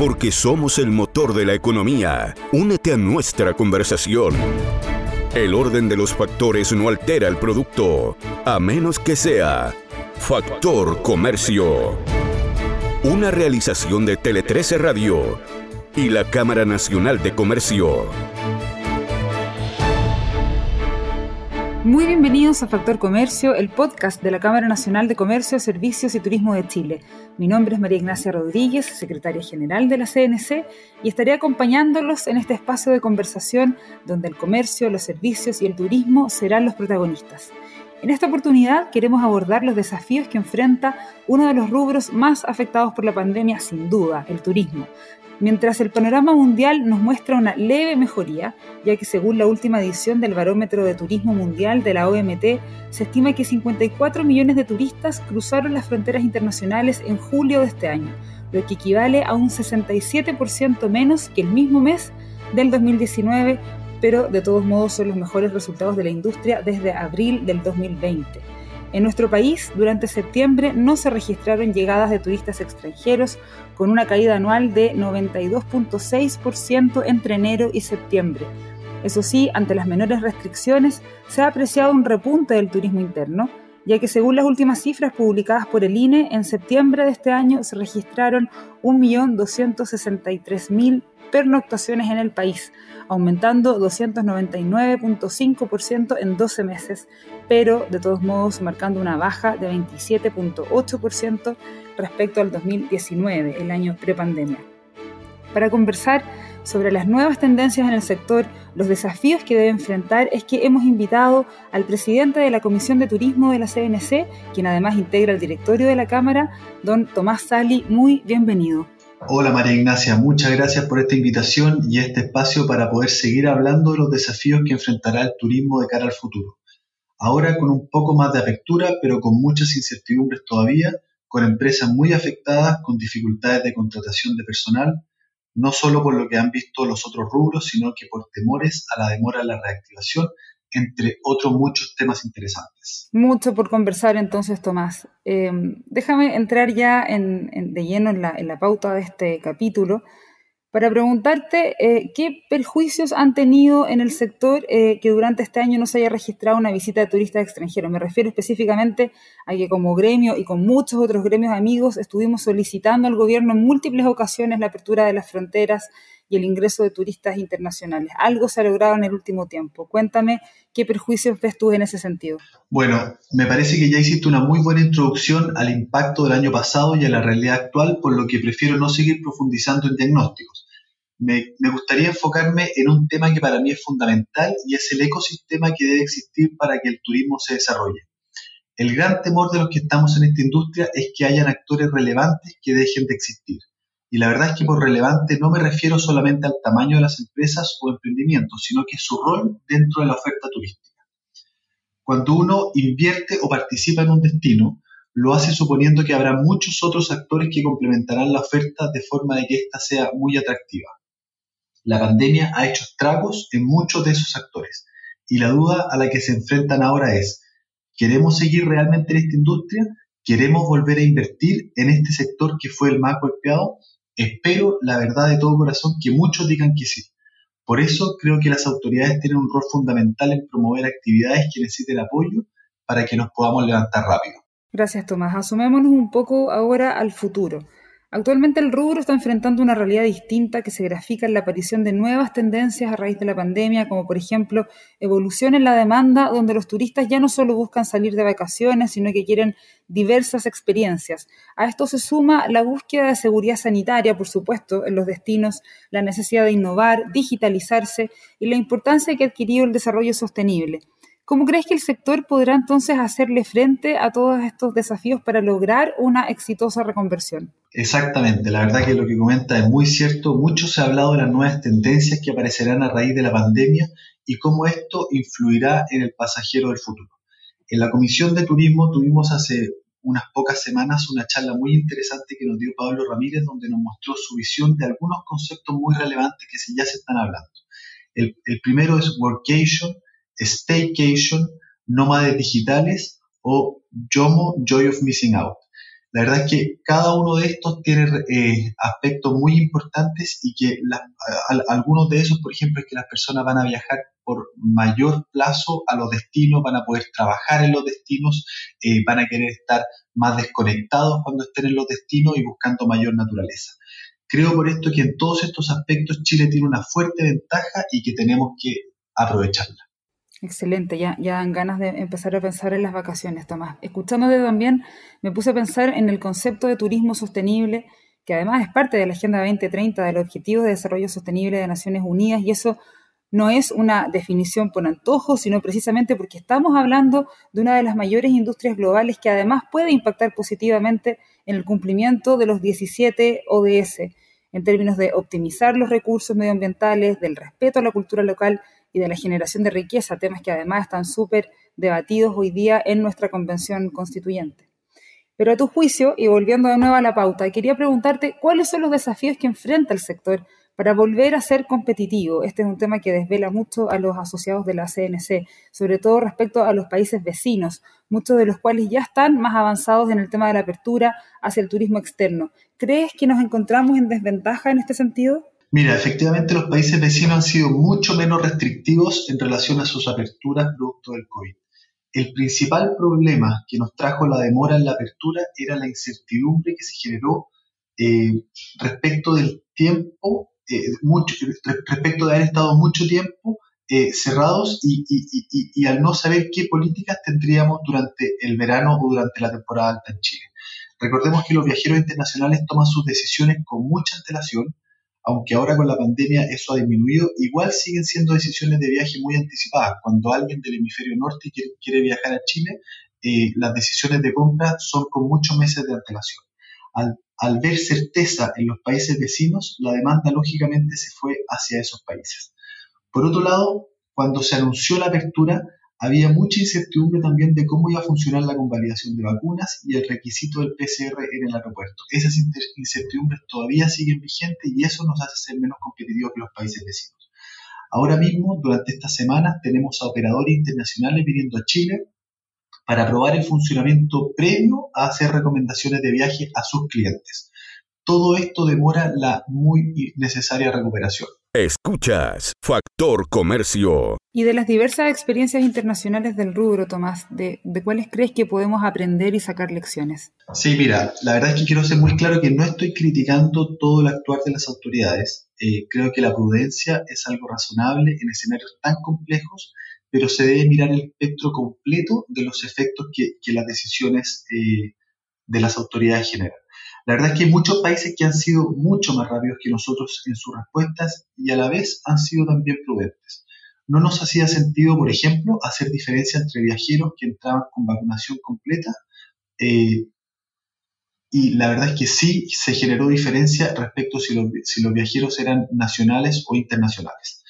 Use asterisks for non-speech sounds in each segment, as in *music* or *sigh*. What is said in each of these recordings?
porque somos el motor de la economía. Únete a nuestra conversación. El orden de los factores no altera el producto, a menos que sea Factor Comercio. Una realización de Tele 13 Radio y la Cámara Nacional de Comercio. Muy bienvenidos a Factor Comercio, el podcast de la Cámara Nacional de Comercio, Servicios y Turismo de Chile. Mi nombre es María Ignacia Rodríguez, secretaria general de la CNC, y estaré acompañándolos en este espacio de conversación donde el comercio, los servicios y el turismo serán los protagonistas. En esta oportunidad queremos abordar los desafíos que enfrenta uno de los rubros más afectados por la pandemia, sin duda, el turismo, mientras el panorama mundial nos muestra una leve mejoría, ya que según la última edición del Barómetro de Turismo Mundial de la OMT, se estima que 54 millones de turistas cruzaron las fronteras internacionales en julio de este año, lo que equivale a un 67% menos que el mismo mes del 2019, pero de todos modos son los mejores resultados de la industria desde abril del 2020. En nuestro país, durante septiembre no se registraron llegadas de turistas extranjeros, con una caída anual de 92.6% entre enero y septiembre. Eso sí, ante las menores restricciones, se ha apreciado un repunte del turismo interno, ya que según las últimas cifras publicadas por el INE, en septiembre de este año se registraron 1.263.000 pernoctaciones en el país, aumentando 299.5% en 12 meses, pero de todos modos marcando una baja de 27.8% respecto al 2019, el año prepandemia. Para conversar sobre las nuevas tendencias en el sector, los desafíos que debe enfrentar, es que hemos invitado al presidente de la Comisión de Turismo de la CNC, quien además integra el directorio de la Cámara, don Tomás Sali. Muy bienvenido. Hola María Ignacia, muchas gracias por esta invitación y este espacio para poder seguir hablando de los desafíos que enfrentará el turismo de cara al futuro. Ahora con un poco más de apertura, pero con muchas incertidumbres todavía, con empresas muy afectadas, con dificultades de contratación de personal, no solo por lo que han visto los otros rubros, sino que por temores a la demora en la reactivación entre otros muchos temas interesantes. Mucho por conversar entonces, Tomás. Em, déjame entrar ya de lleno en la, en la, pauta de este capítulo para preguntarte eh, qué perjuicios han tenido en el sector eh, que durante este año no se haya registrado una visita de turistas extranjeros. Me refiero específicamente a que como gremio y con muchos otros gremios amigos estuvimos solicitando al gobierno en múltiples ocasiones la apertura de las fronteras y el ingreso de turistas internacionales. Algo se ha logrado en el último tiempo. Cuéntame qué perjuicios ves tú en ese sentido. Bueno, me parece que ya hiciste una muy buena introducción al impacto del año pasado y a la realidad actual, por lo que prefiero no seguir profundizando en diagnósticos. Me, me gustaría enfocarme en un tema que para mí es fundamental y es el ecosistema que debe existir para que el turismo se desarrolle. El gran temor de los que estamos en esta industria es que hayan actores relevantes que dejen de existir. Y la verdad es que por relevante no me refiero solamente al tamaño de las empresas o emprendimientos, sino que su rol dentro de la oferta turística. Cuando uno invierte o participa en un destino, lo hace suponiendo que habrá muchos otros actores que complementarán la oferta de forma de que ésta sea muy atractiva. La pandemia ha hecho estragos en muchos de esos actores y la duda a la que se enfrentan ahora es, ¿queremos seguir realmente en esta industria? ¿Queremos volver a invertir en este sector que fue el más golpeado? Espero, la verdad de todo corazón, que muchos digan que sí. Por eso creo que las autoridades tienen un rol fundamental en promover actividades que necesiten apoyo para que nos podamos levantar rápido. Gracias, Tomás. Asumémonos un poco ahora al futuro. Actualmente el rubro está enfrentando una realidad distinta que se grafica en la aparición de nuevas tendencias a raíz de la pandemia, como por ejemplo evolución en la demanda, donde los turistas ya no solo buscan salir de vacaciones, sino que quieren diversas experiencias. A esto se suma la búsqueda de seguridad sanitaria, por supuesto, en los destinos, la necesidad de innovar, digitalizarse y la importancia que ha adquirido el desarrollo sostenible. ¿Cómo crees que el sector podrá entonces hacerle frente a todos estos desafíos para lograr una exitosa reconversión? Exactamente, la verdad que lo que comenta es muy cierto. Mucho se ha hablado de las nuevas tendencias que aparecerán a raíz de la pandemia y cómo esto influirá en el pasajero del futuro. En la Comisión de Turismo tuvimos hace unas pocas semanas una charla muy interesante que nos dio Pablo Ramírez, donde nos mostró su visión de algunos conceptos muy relevantes que ya se están hablando. El, primero es workation, staycation, nómades digitales o YOMO, Joy of Missing Out. La verdad es que cada uno de estos tiene eh, aspectos muy importantes y que algunos de esos, por ejemplo, es que las personas van a viajar por mayor plazo a los destinos, van a poder trabajar en los destinos, eh, van a querer estar más desconectados cuando estén en los destinos y buscando mayor naturaleza. Creo por esto que en todos estos aspectos Chile tiene una fuerte ventaja y que tenemos que aprovecharla. Excelente, ya, ya dan ganas de empezar a pensar en las vacaciones, Tomás. Escuchándote también, me puse a pensar en el concepto de turismo sostenible, que además es parte de la Agenda 2030 del Objetivo de Desarrollo Sostenible de Naciones Unidas, y eso no es una definición por antojo, sino precisamente porque estamos hablando de una de las mayores industrias globales que además puede impactar positivamente en el cumplimiento de los 17 ODS, en términos de optimizar los recursos medioambientales, del respeto a la cultura local y de la generación de riqueza, temas que además están súper debatidos hoy día en nuestra convención constituyente. Pero a tu juicio, y volviendo de nuevo a la pauta, quería preguntarte cuáles son los desafíos que enfrenta el sector para volver a ser competitivo. Este es un tema que desvela mucho a los asociados de la CNC, sobre todo respecto a los países vecinos, muchos de los cuales ya están más avanzados en el tema de la apertura hacia el turismo externo. ¿Crees que nos encontramos en desventaja en este sentido? Mira, efectivamente los países vecinos han sido mucho menos restrictivos en relación a sus aperturas producto del COVID. El principal problema que nos trajo la demora en la apertura era la incertidumbre que se generó eh, respecto del tiempo, eh, respecto de haber estado mucho tiempo eh, cerrados y, y, al no saber qué políticas tendríamos durante el verano o durante la temporada alta en Chile. Recordemos que los viajeros internacionales toman sus decisiones con mucha antelación, aunque ahora con la pandemia eso ha disminuido, igual siguen siendo decisiones de viaje muy anticipadas. Cuando alguien del hemisferio norte quiere, viajar a Chile, eh, las decisiones de compra son con muchos meses de antelación. Al, al, ver certeza en los países vecinos, la demanda lógicamente se fue hacia esos países. Por otro lado, cuando se anunció la apertura, había mucha incertidumbre también de cómo iba a funcionar la convalidación de vacunas y el requisito del PCR en el aeropuerto. Esas incertidumbres todavía siguen vigentes y eso nos hace ser menos competitivos que los países vecinos. Ahora mismo, durante estas semanas, tenemos a operadores internacionales viniendo a Chile para probar el funcionamiento previo a hacer recomendaciones de viaje a sus clientes. Todo esto demora la muy necesaria recuperación. Escuchas Factor Comercio. Y de las diversas experiencias internacionales del rubro, Tomás, ¿de, cuáles crees que podemos aprender y sacar lecciones? Sí, mira, la verdad es que quiero ser muy claro que no estoy criticando todo el actuar de las autoridades. Eh, creo que la prudencia es algo razonable en escenarios tan complejos, pero se debe mirar el espectro completo de los efectos que, las decisiones eh, de las autoridades generan. La verdad es que hay muchos países que han sido mucho más rápidos que nosotros en sus respuestas y a la vez han sido también prudentes. No nos hacía sentido, por ejemplo, hacer diferencia entre viajeros que entraban con vacunación completa eh, y la verdad es que sí se generó diferencia respecto si los, si los viajeros eran nacionales o internacionales.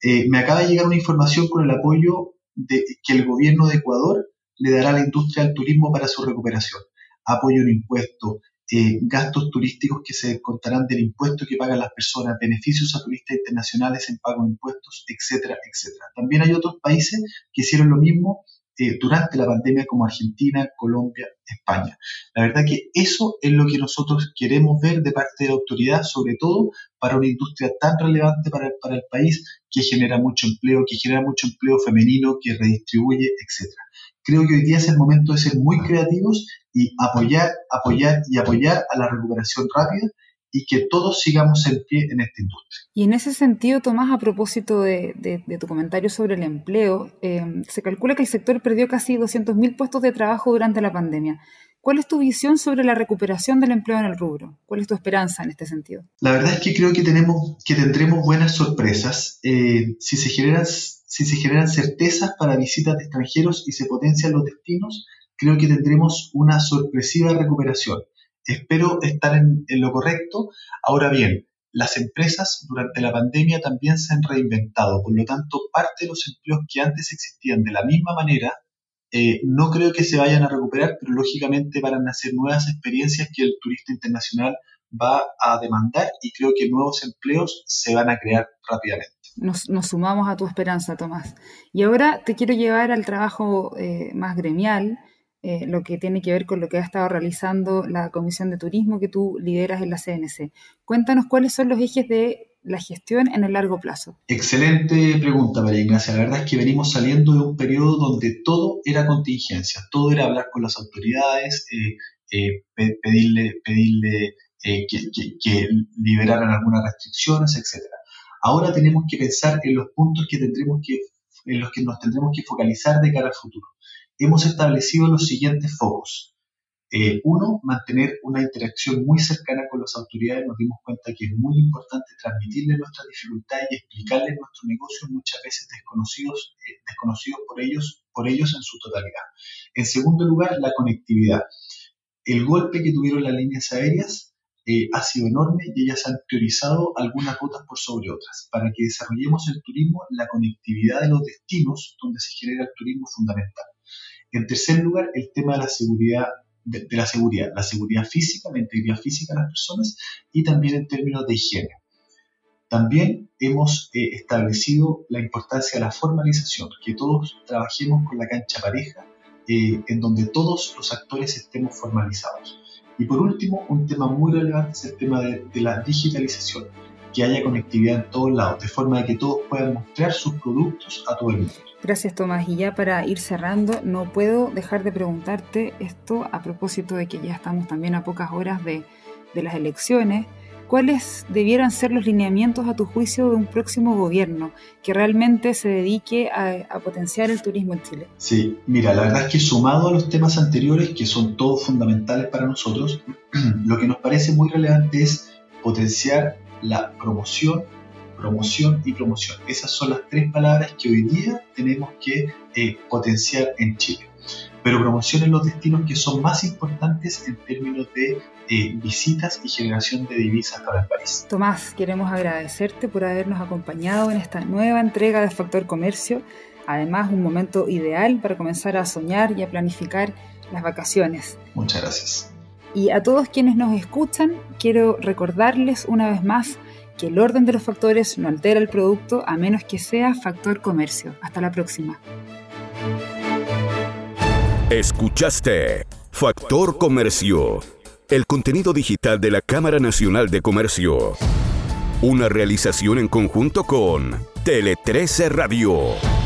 Eh, me acaba de llegar una información con el apoyo de que el gobierno de Ecuador le dará a la industria del turismo para su recuperación. Apoyo en impuestos, eh, gastos turísticos que se contarán del impuesto que pagan las personas, beneficios a turistas internacionales en pago de impuestos, etcétera, etcétera. También hay otros países que hicieron lo mismo eh, durante la pandemia como Argentina, Colombia, España. La verdad que eso es lo que nosotros queremos ver de parte de la autoridad, sobre todo para una industria tan relevante para el país que genera mucho empleo, que genera mucho empleo femenino, que redistribuye, etcétera. Creo que hoy día es el momento de ser muy creativos y apoyar, apoyar y apoyar a la recuperación rápida y que todos sigamos en pie en esta industria. Y en ese sentido, Tomás, a propósito de, tu comentario sobre el empleo, eh, se calcula que el sector perdió casi 200.000 puestos de trabajo durante la pandemia. ¿Cuál es tu visión sobre la recuperación del empleo en el rubro? ¿Cuál es tu esperanza en este sentido? La verdad es que creo que, tenemos, que tendremos buenas sorpresas. Eh, si se generan si se generan certezas para visitas de extranjeros y se potencian los destinos, creo que tendremos una sorpresiva recuperación. Espero estar en, lo correcto. Ahora bien, las empresas durante la pandemia también se han reinventado, por lo tanto, parte de los empleos que antes existían de la misma manera, eh, no creo que se vayan a recuperar, pero lógicamente van a nacer nuevas experiencias que el turista internacional va a demandar y creo que nuevos empleos se van a crear rápidamente nos, sumamos a tu esperanza, Tomás. Y ahora te quiero llevar al trabajo eh, más gremial, eh, lo que tiene que ver con lo que ha estado realizando la Comisión de Turismo que tú lideras en la CNC. Cuéntanos cuáles son los ejes de la gestión en el largo plazo. Excelente pregunta, María Ignacia. La verdad es que venimos saliendo de un periodo donde todo era contingencia, todo era hablar con las autoridades, eh, eh, pedirle, pedirle que, liberaran algunas restricciones, etc. Ahora tenemos que pensar en los puntos que tendremos que, en los que nos tendremos que focalizar de cara al futuro hemos establecido los siguientes focos. Eh, uno, mantener una interacción muy cercana con las autoridades. Nos dimos cuenta que es muy importante transmitirles nuestras dificultades y explicarles nuestro negocio muchas veces desconocidos, eh, desconocidos por, ellos, por ellos en su totalidad. En segundo lugar, la conectividad. El golpe que tuvieron las líneas aéreas eh, ha sido enorme y ellas han priorizado algunas rutas por sobre otras. Para que desarrollemos el turismo, la conectividad de los destinos donde se genera el turismo es fundamental. En tercer lugar, el tema de la seguridad, de, la seguridad, la seguridad física, la integridad física de las personas y también en términos de higiene. También hemos eh, establecido la importancia de la formalización, que todos trabajemos con la cancha pareja, eh, en donde todos los actores estemos formalizados. Y por último, un tema muy relevante es el tema de, de la digitalización, que haya conectividad en todos lados, de forma de que todos puedan mostrar sus productos a todo el mundo. Gracias Tomás. Y ya para ir cerrando, no puedo dejar de preguntarte esto a propósito de que ya estamos también a pocas horas de, las elecciones. ¿Cuáles debieran ser los lineamientos a tu juicio de un próximo gobierno que realmente se dedique a, potenciar el turismo en Chile? Sí, mira, la verdad es que sumado a los temas anteriores, que son todos fundamentales para nosotros, *clears throat* lo que nos parece muy relevante es potenciar la promoción promoción y promoción. Esas son las tres palabras que hoy día tenemos que eh, potenciar en Chile. Pero promoción en los destinos que son más importantes en términos de eh, visitas y generación de divisas para el país. Tomás, queremos agradecerte por habernos acompañado en esta nueva entrega de Factor Comercio. Además, un momento ideal para comenzar a soñar y a planificar las vacaciones. Muchas gracias. Y a todos quienes nos escuchan, quiero recordarles una vez más que el orden de los factores no altera el producto a menos que sea factor comercio. Hasta la próxima. Escuchaste Factor Comercio, el contenido digital de la Cámara Nacional de Comercio. Una realización en conjunto con Tele 13 Radio.